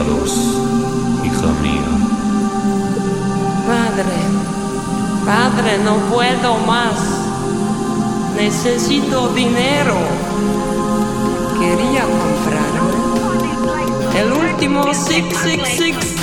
hija mía. Padre, padre, no puedo más. Necesito dinero. Quería comprarme el último 666.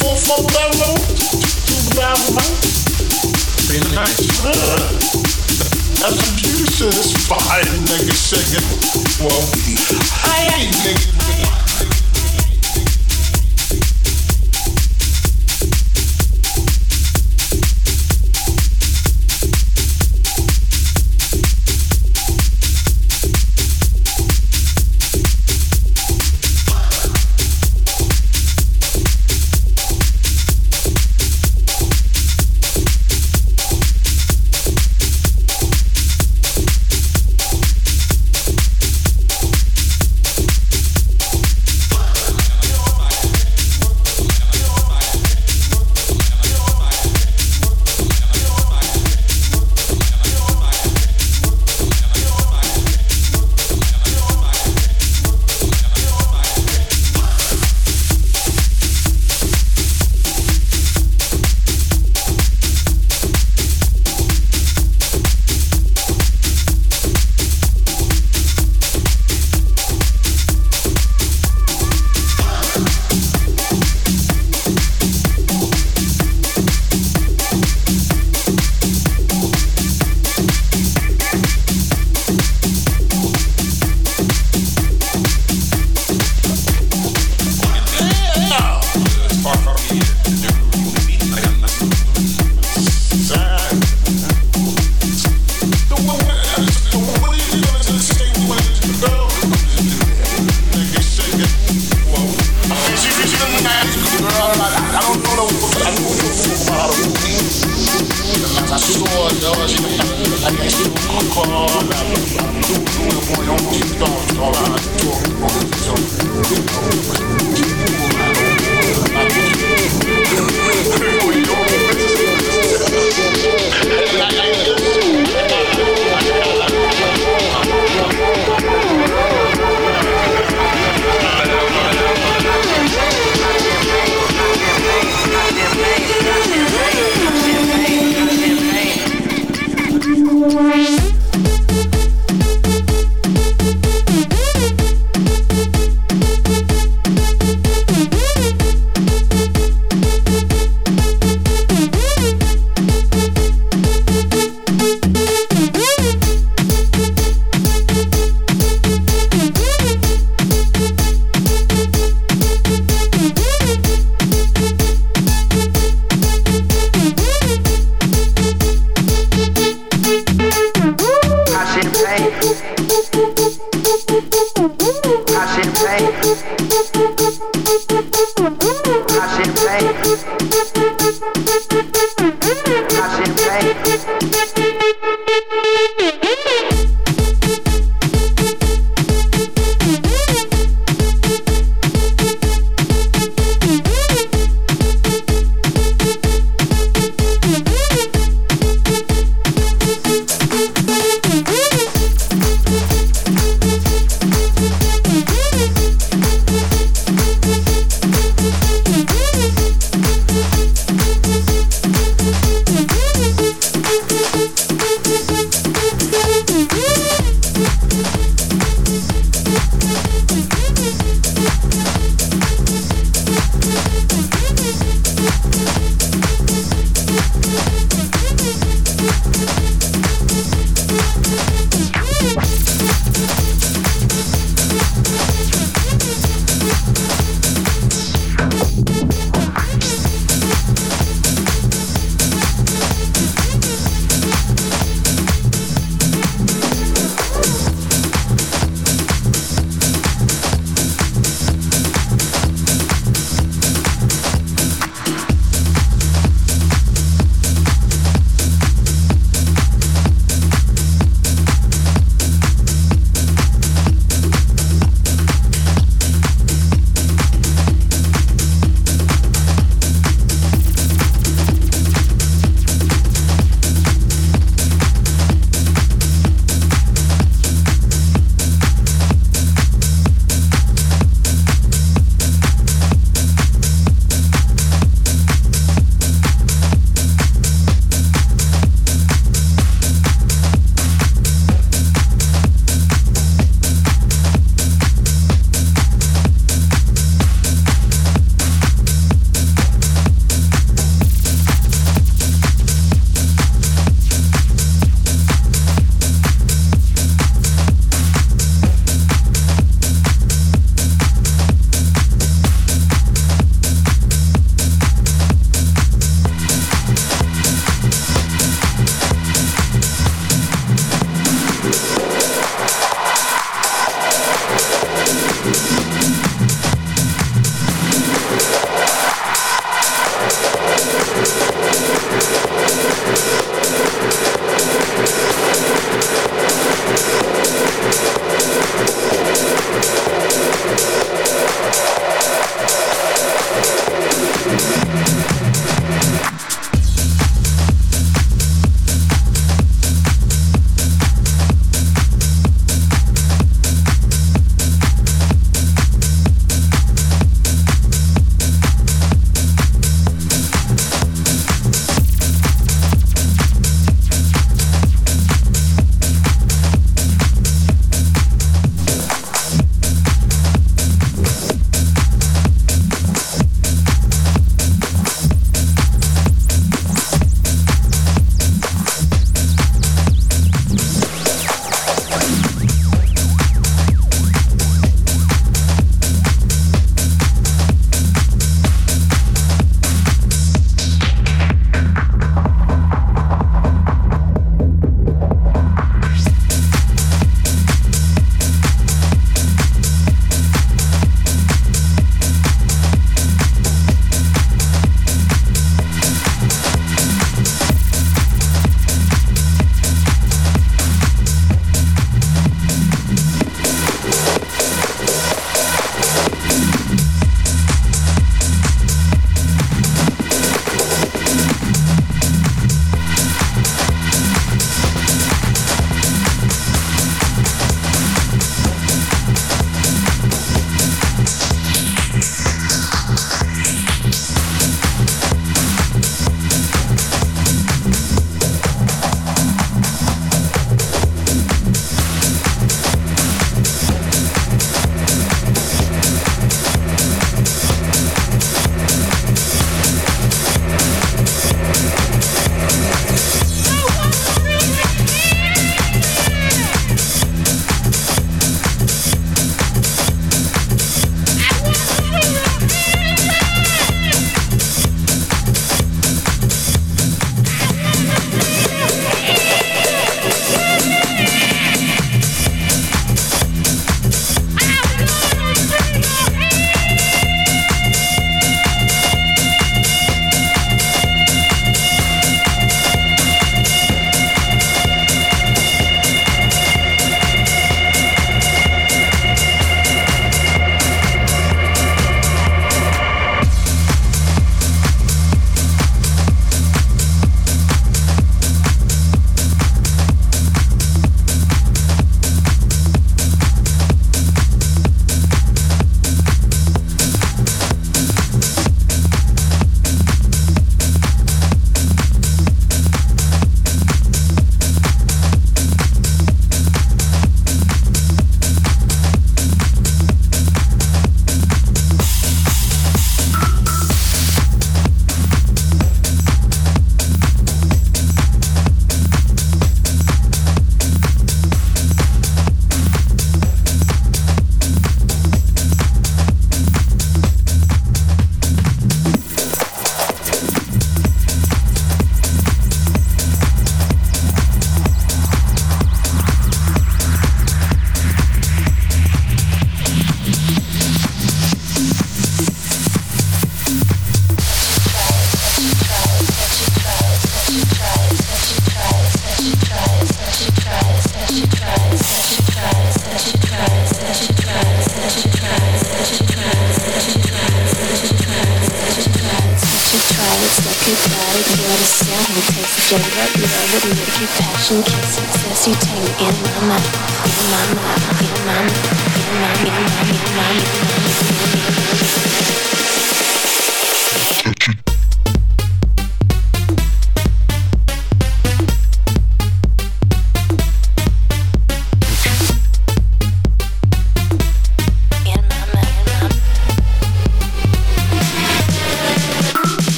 Four, four bedrooms. Two bathrooms. Pretty nice. That's some beauty shit. It's fine, nigga. Well, I ain't nigga.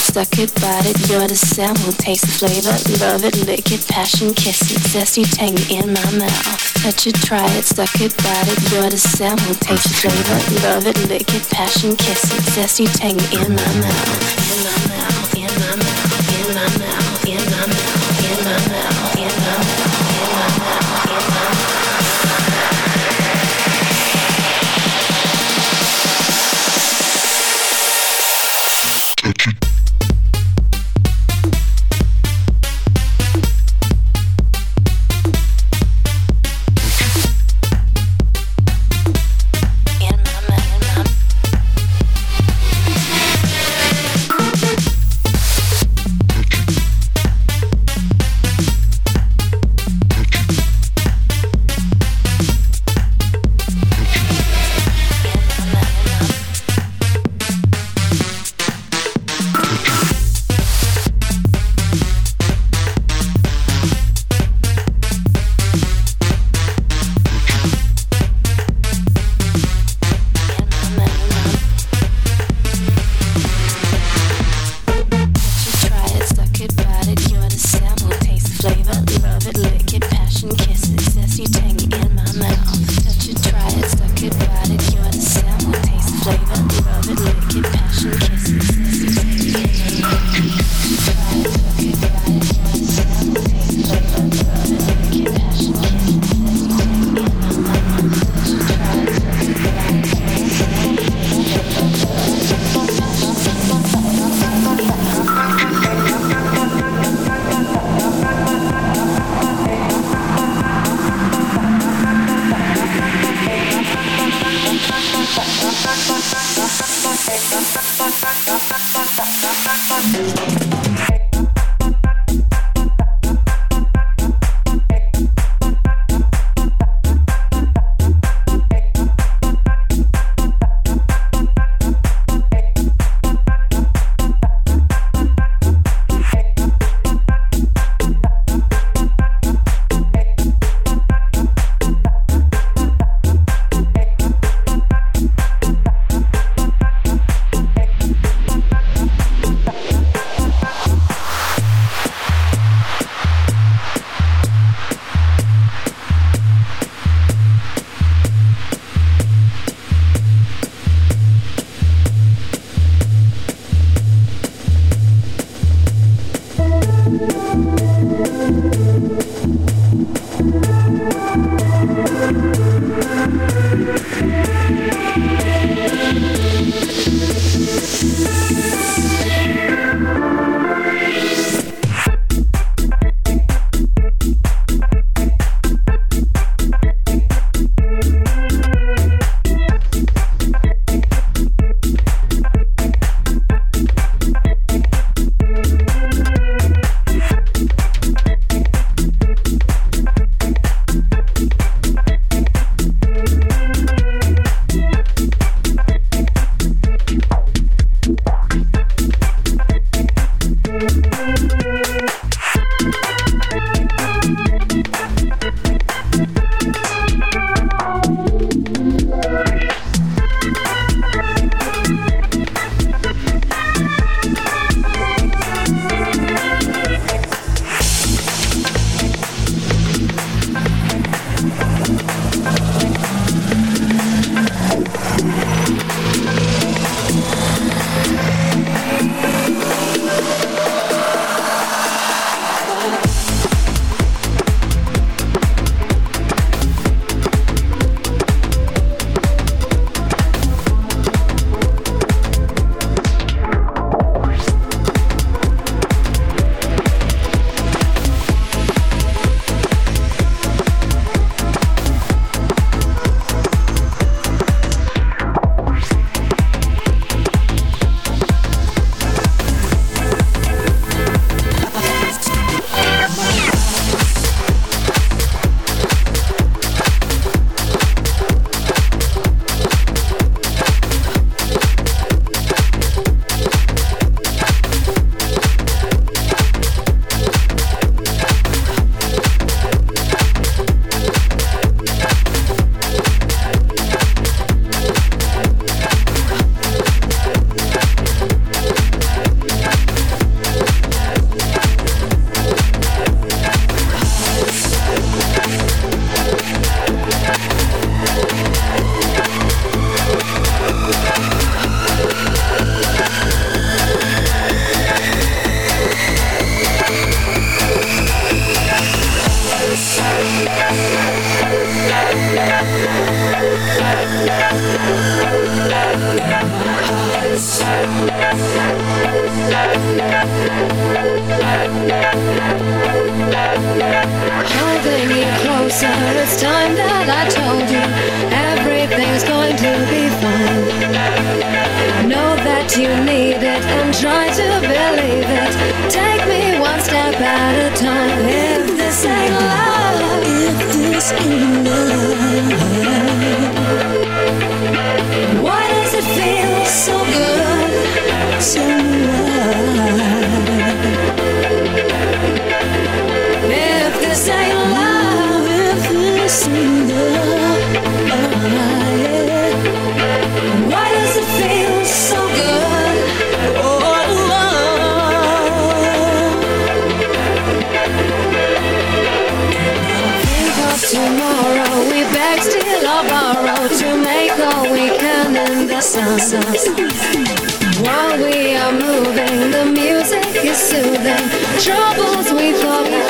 suck it, bite it, you're the sample, taste the flavor, love it, lick it, passion, kiss it, zesty tangy in my mouth. Touch it, try it, suck it, bite it, you're the sample, taste the flavor, love it, lick it, passion, kiss it, zesty tangy in in my mouth, While we are moving, the music is soothing. Troubles we thought.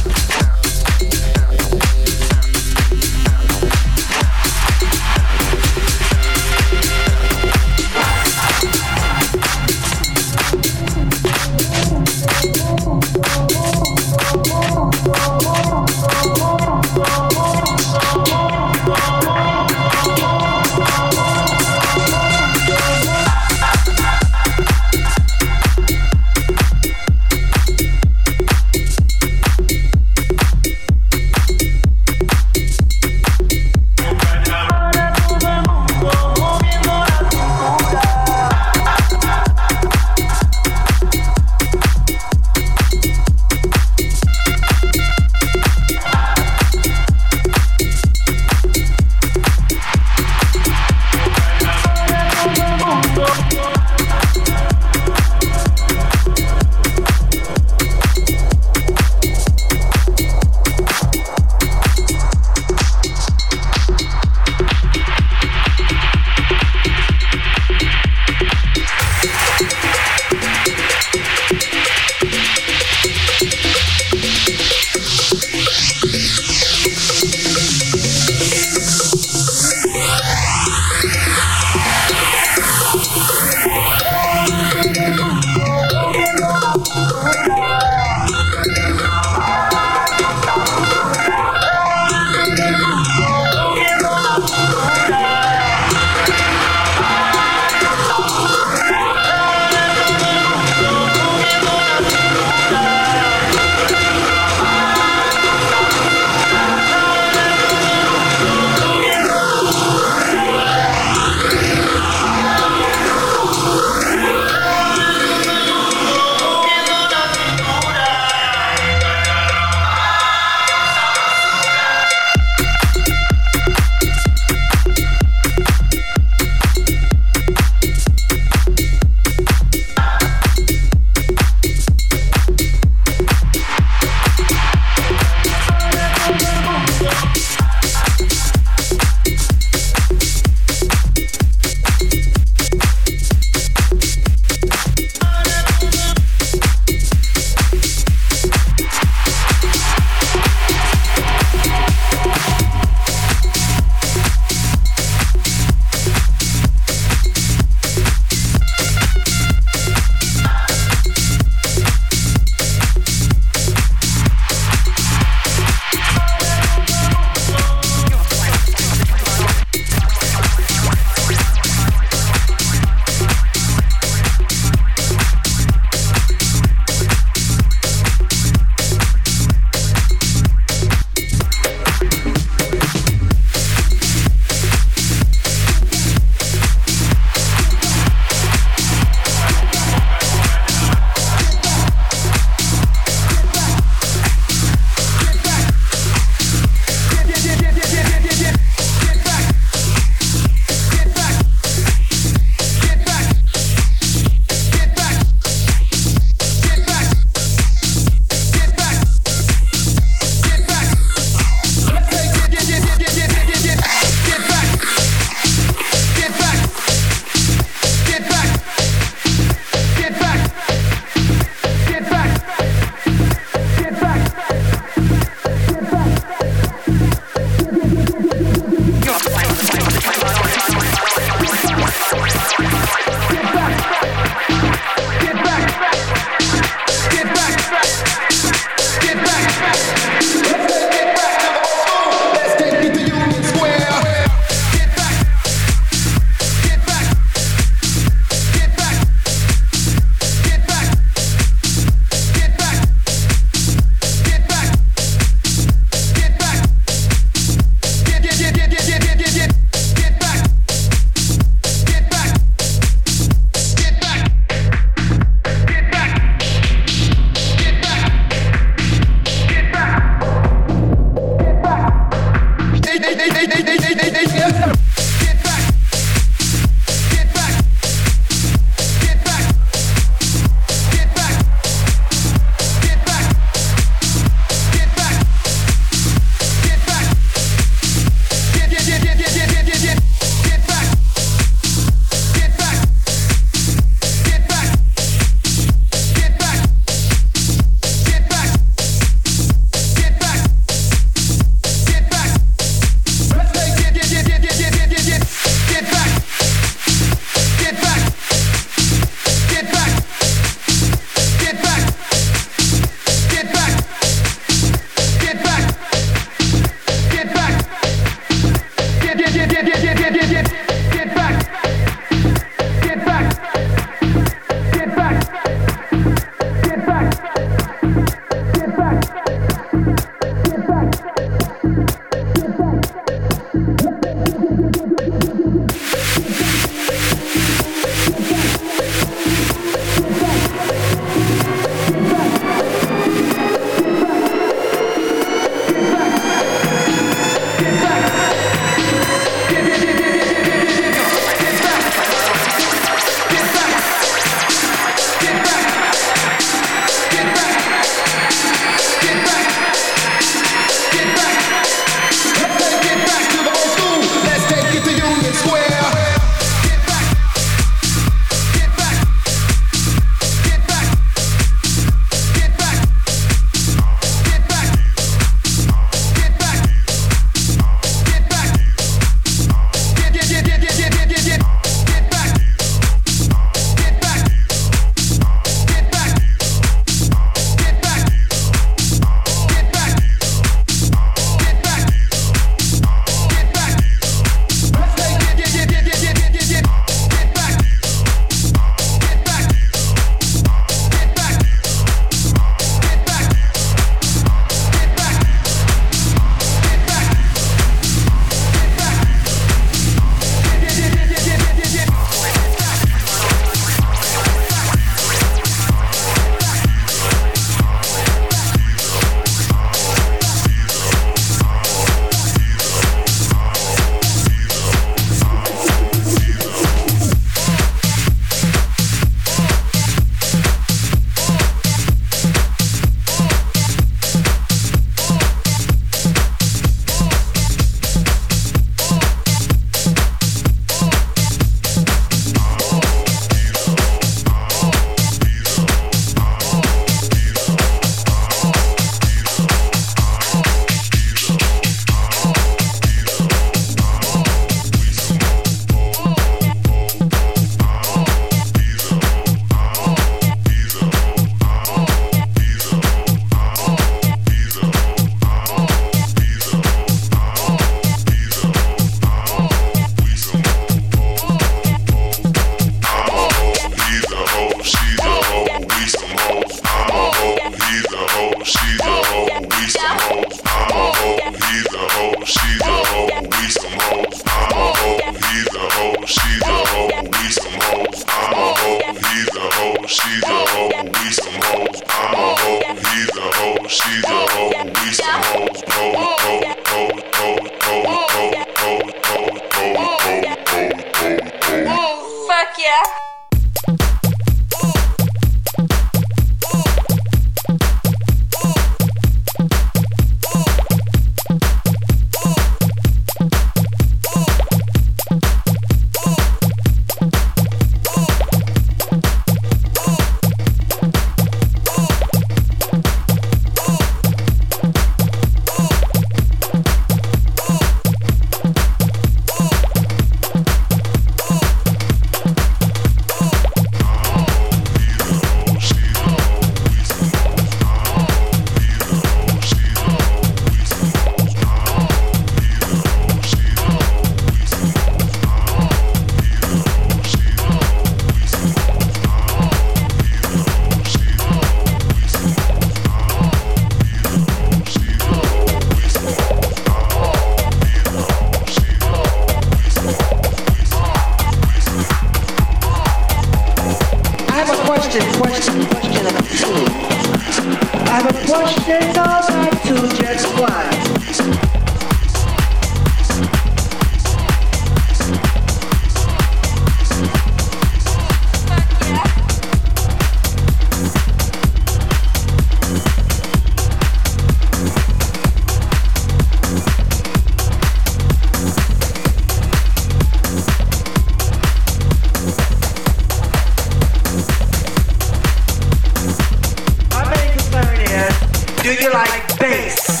You like bass.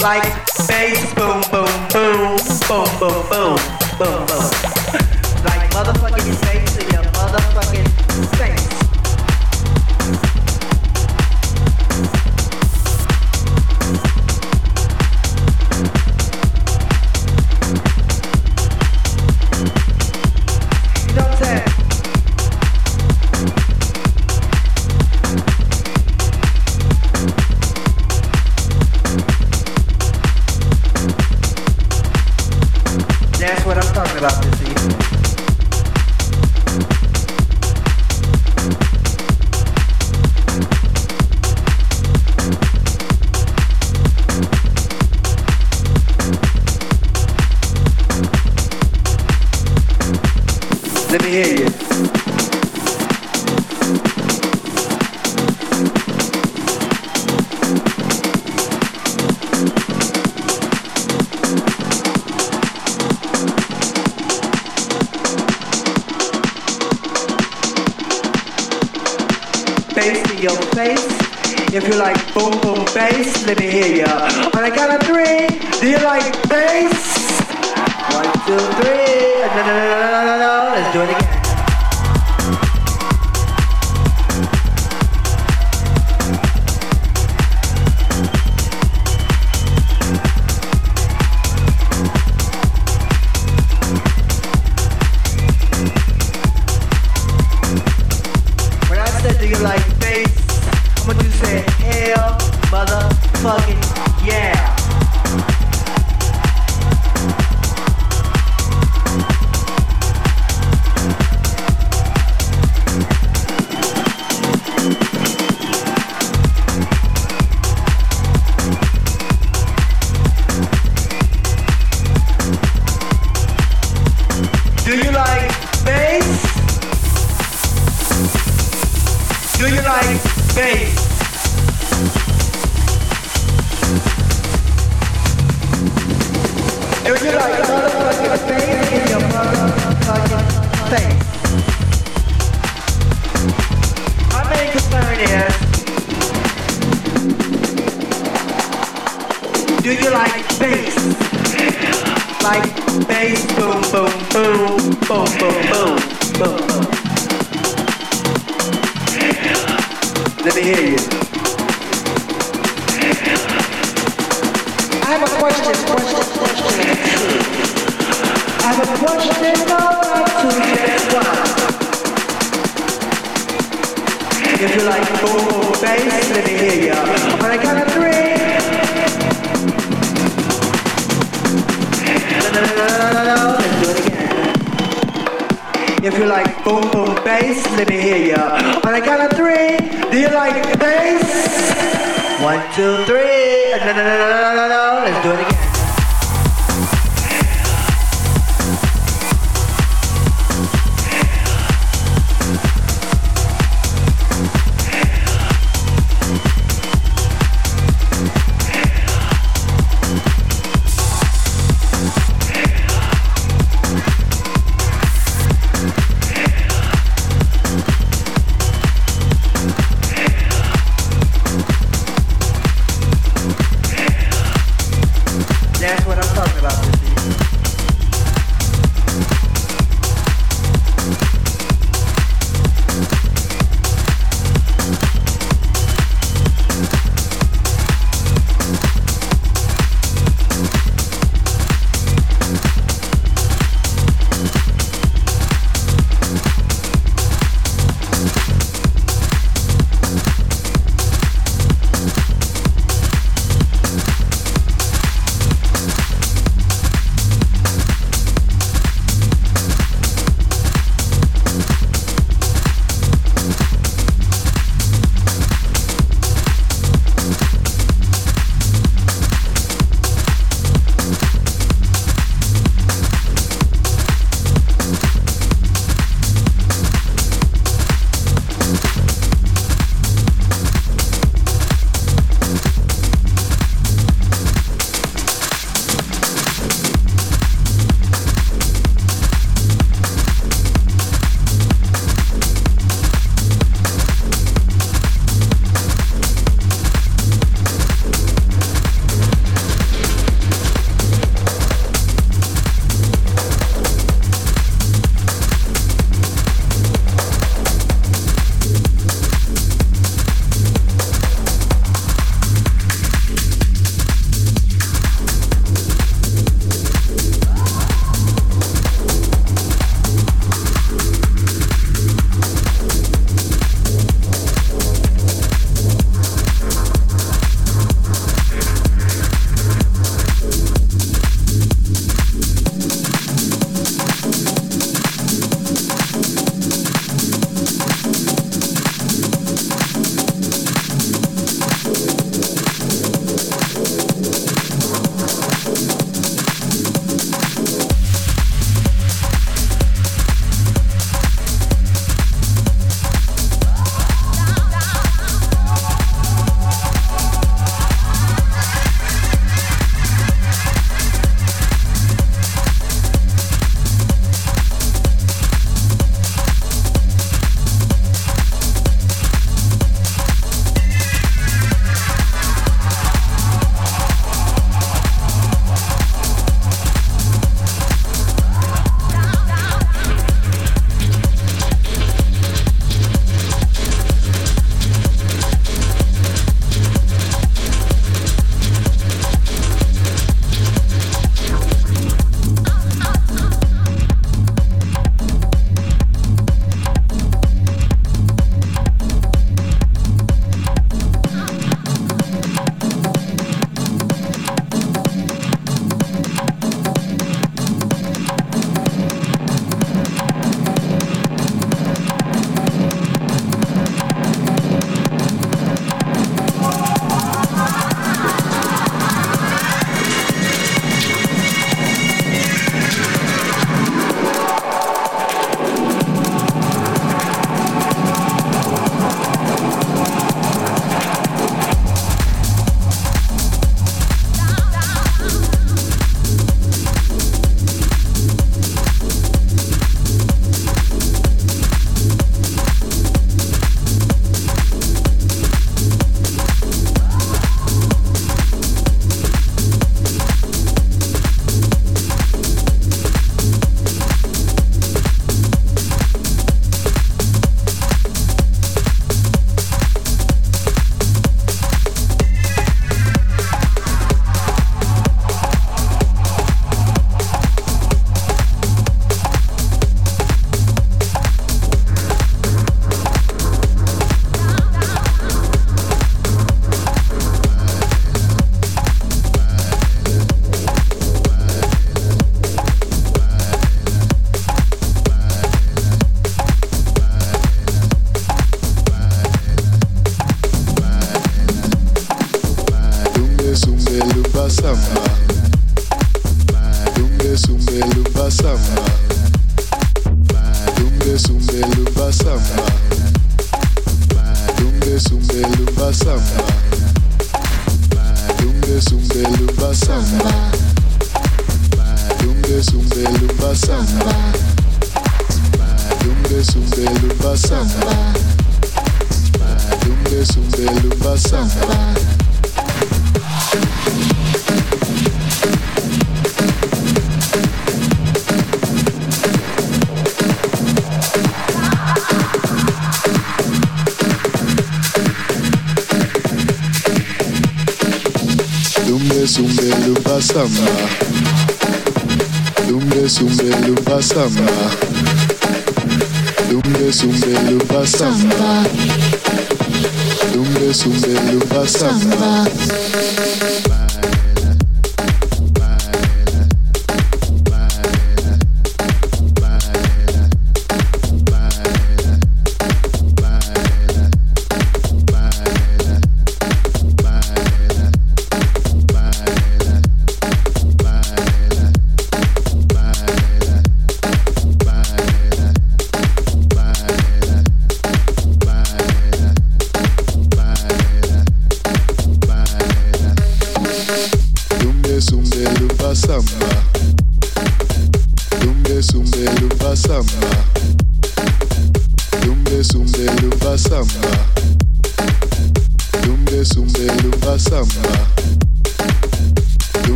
Like bass, boom, boom, boom, boom, boom, boom, boom, boom. Like motherfucking bass.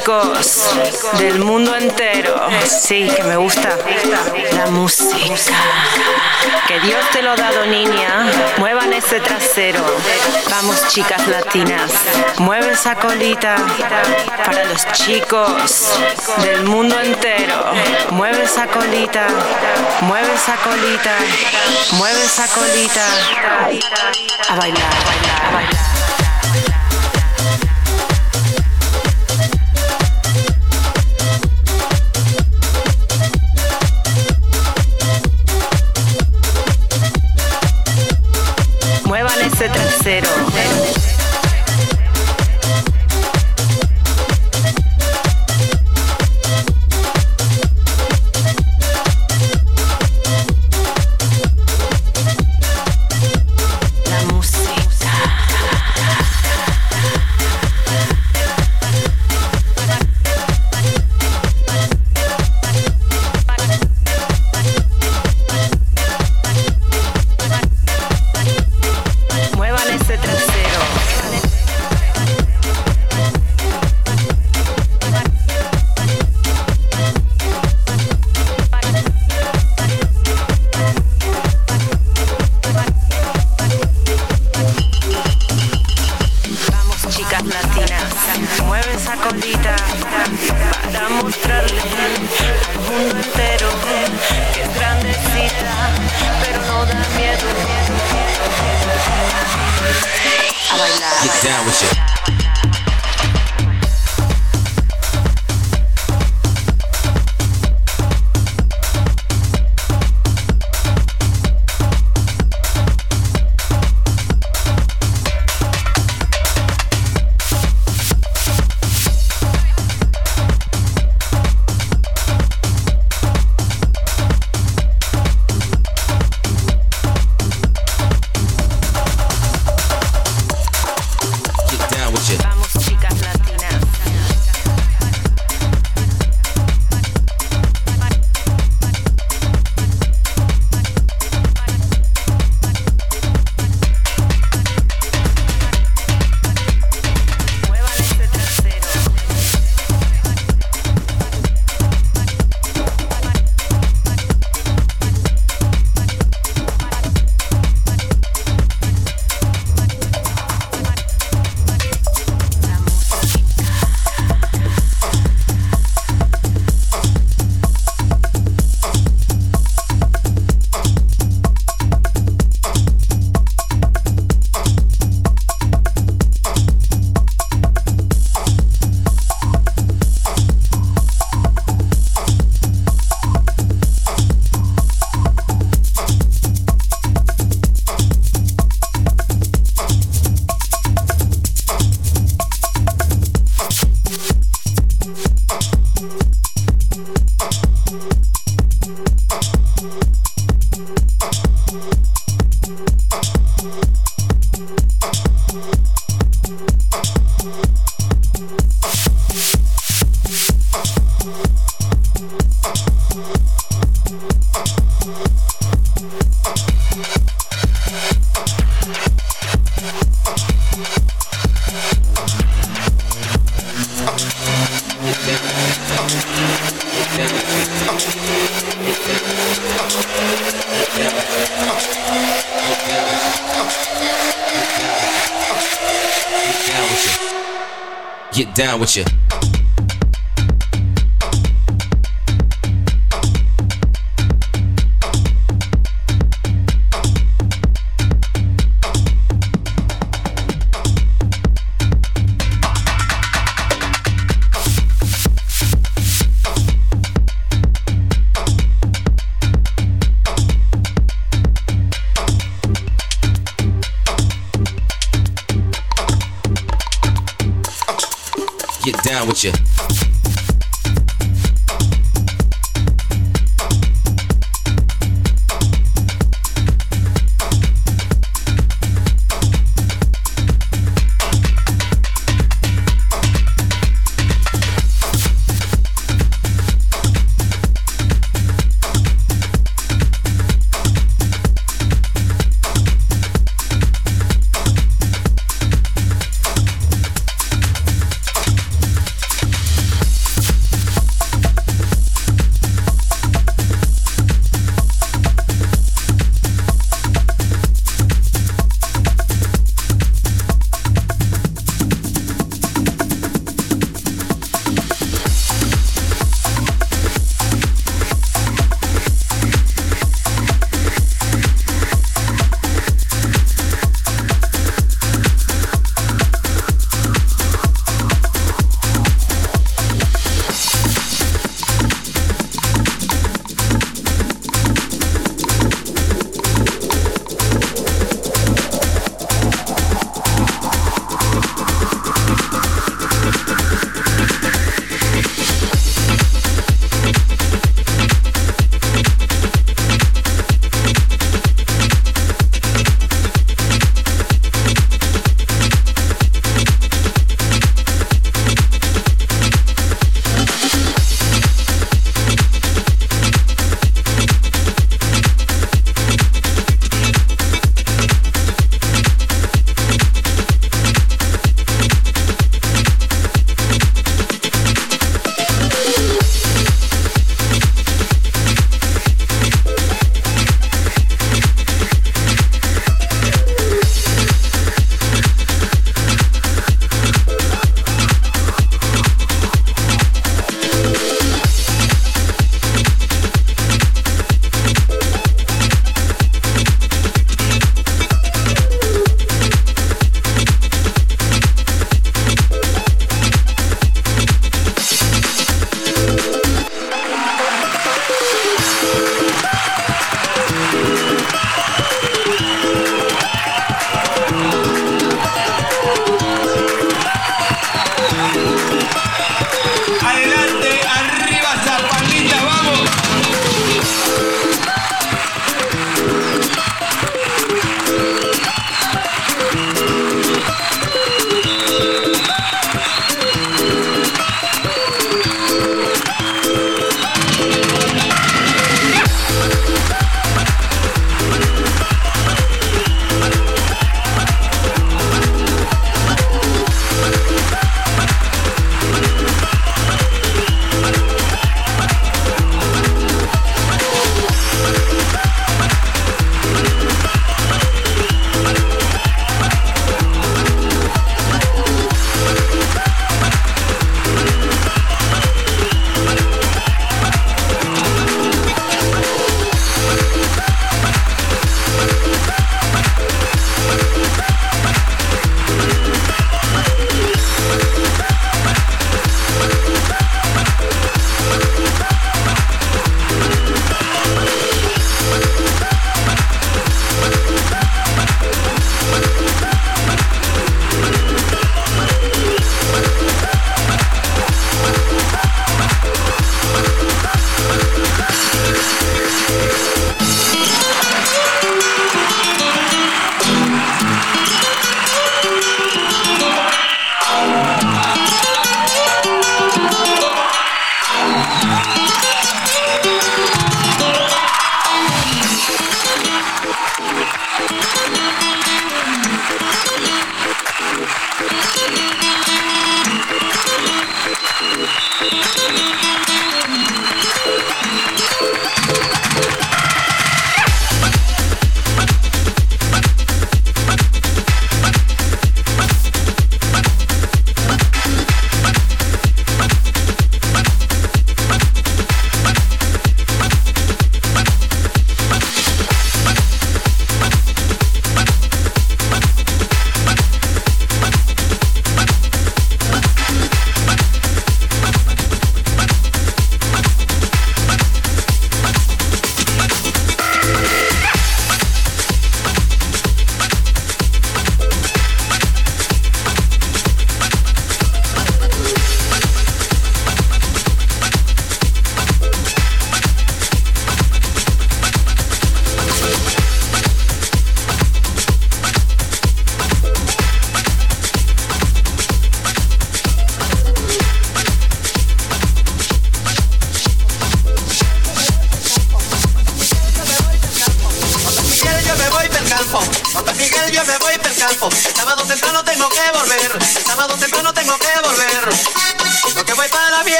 chicos del mundo entero. Sí, que me gusta la música. Que Dios te lo ha dado, niña. Muevan ese trasero. Vamos, chicas latinas. Mueve esa colita para los chicos del mundo entero. Mueve esa colita. Mueve esa colita. Mueve esa colita. A bailar, a bailar, a bailar.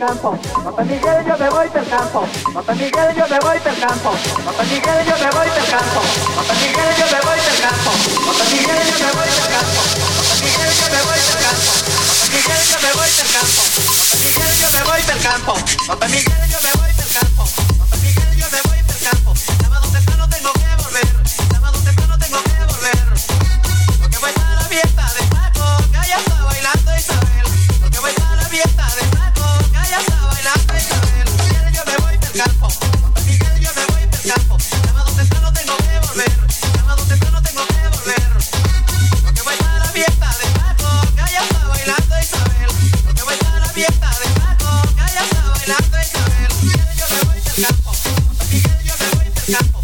干跑 now.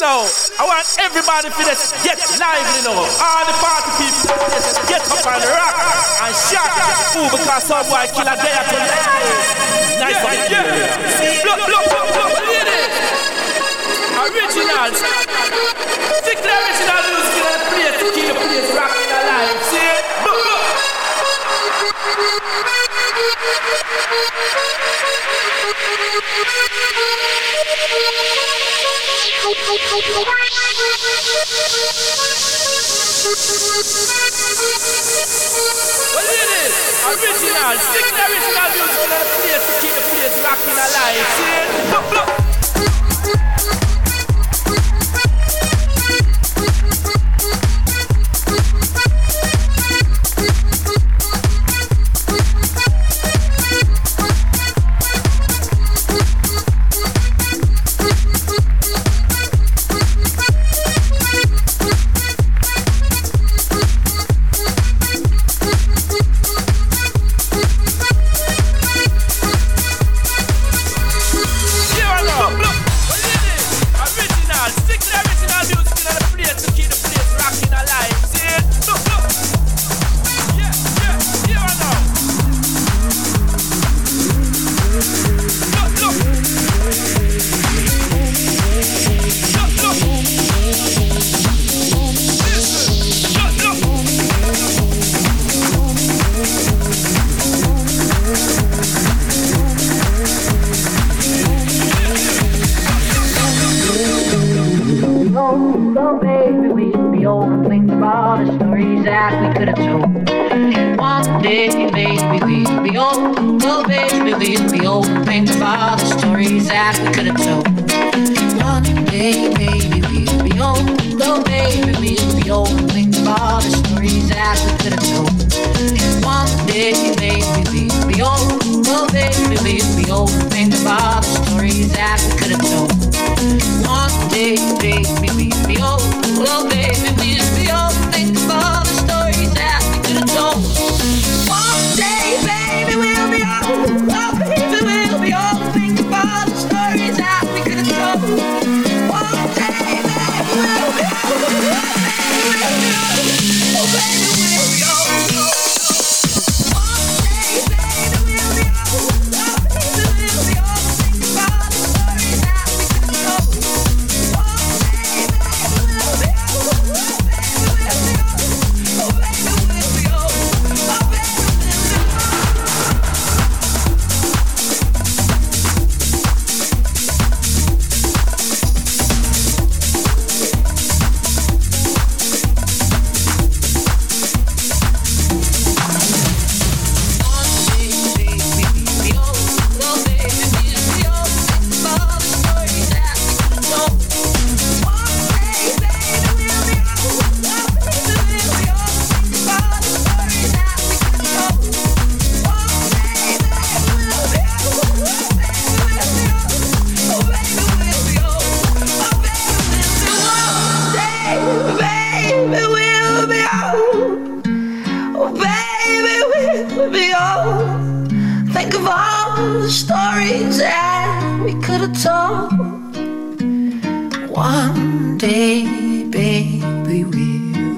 now. I want everybody for this get lively now. All the party people just get up and rock and shout. out, Ooh, because some boy kill a day at Nice one. Yeah. yeah. Block, block, block, block, ladies. Originals. Stick to the original music in the place to keep the place rocking alive. See it? Block, block original, six original music on the place to keep the place rocking alive. See?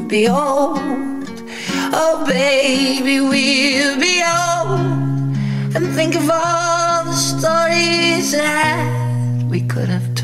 be old. Oh, baby, we'll be old. And think of all the stories that we could have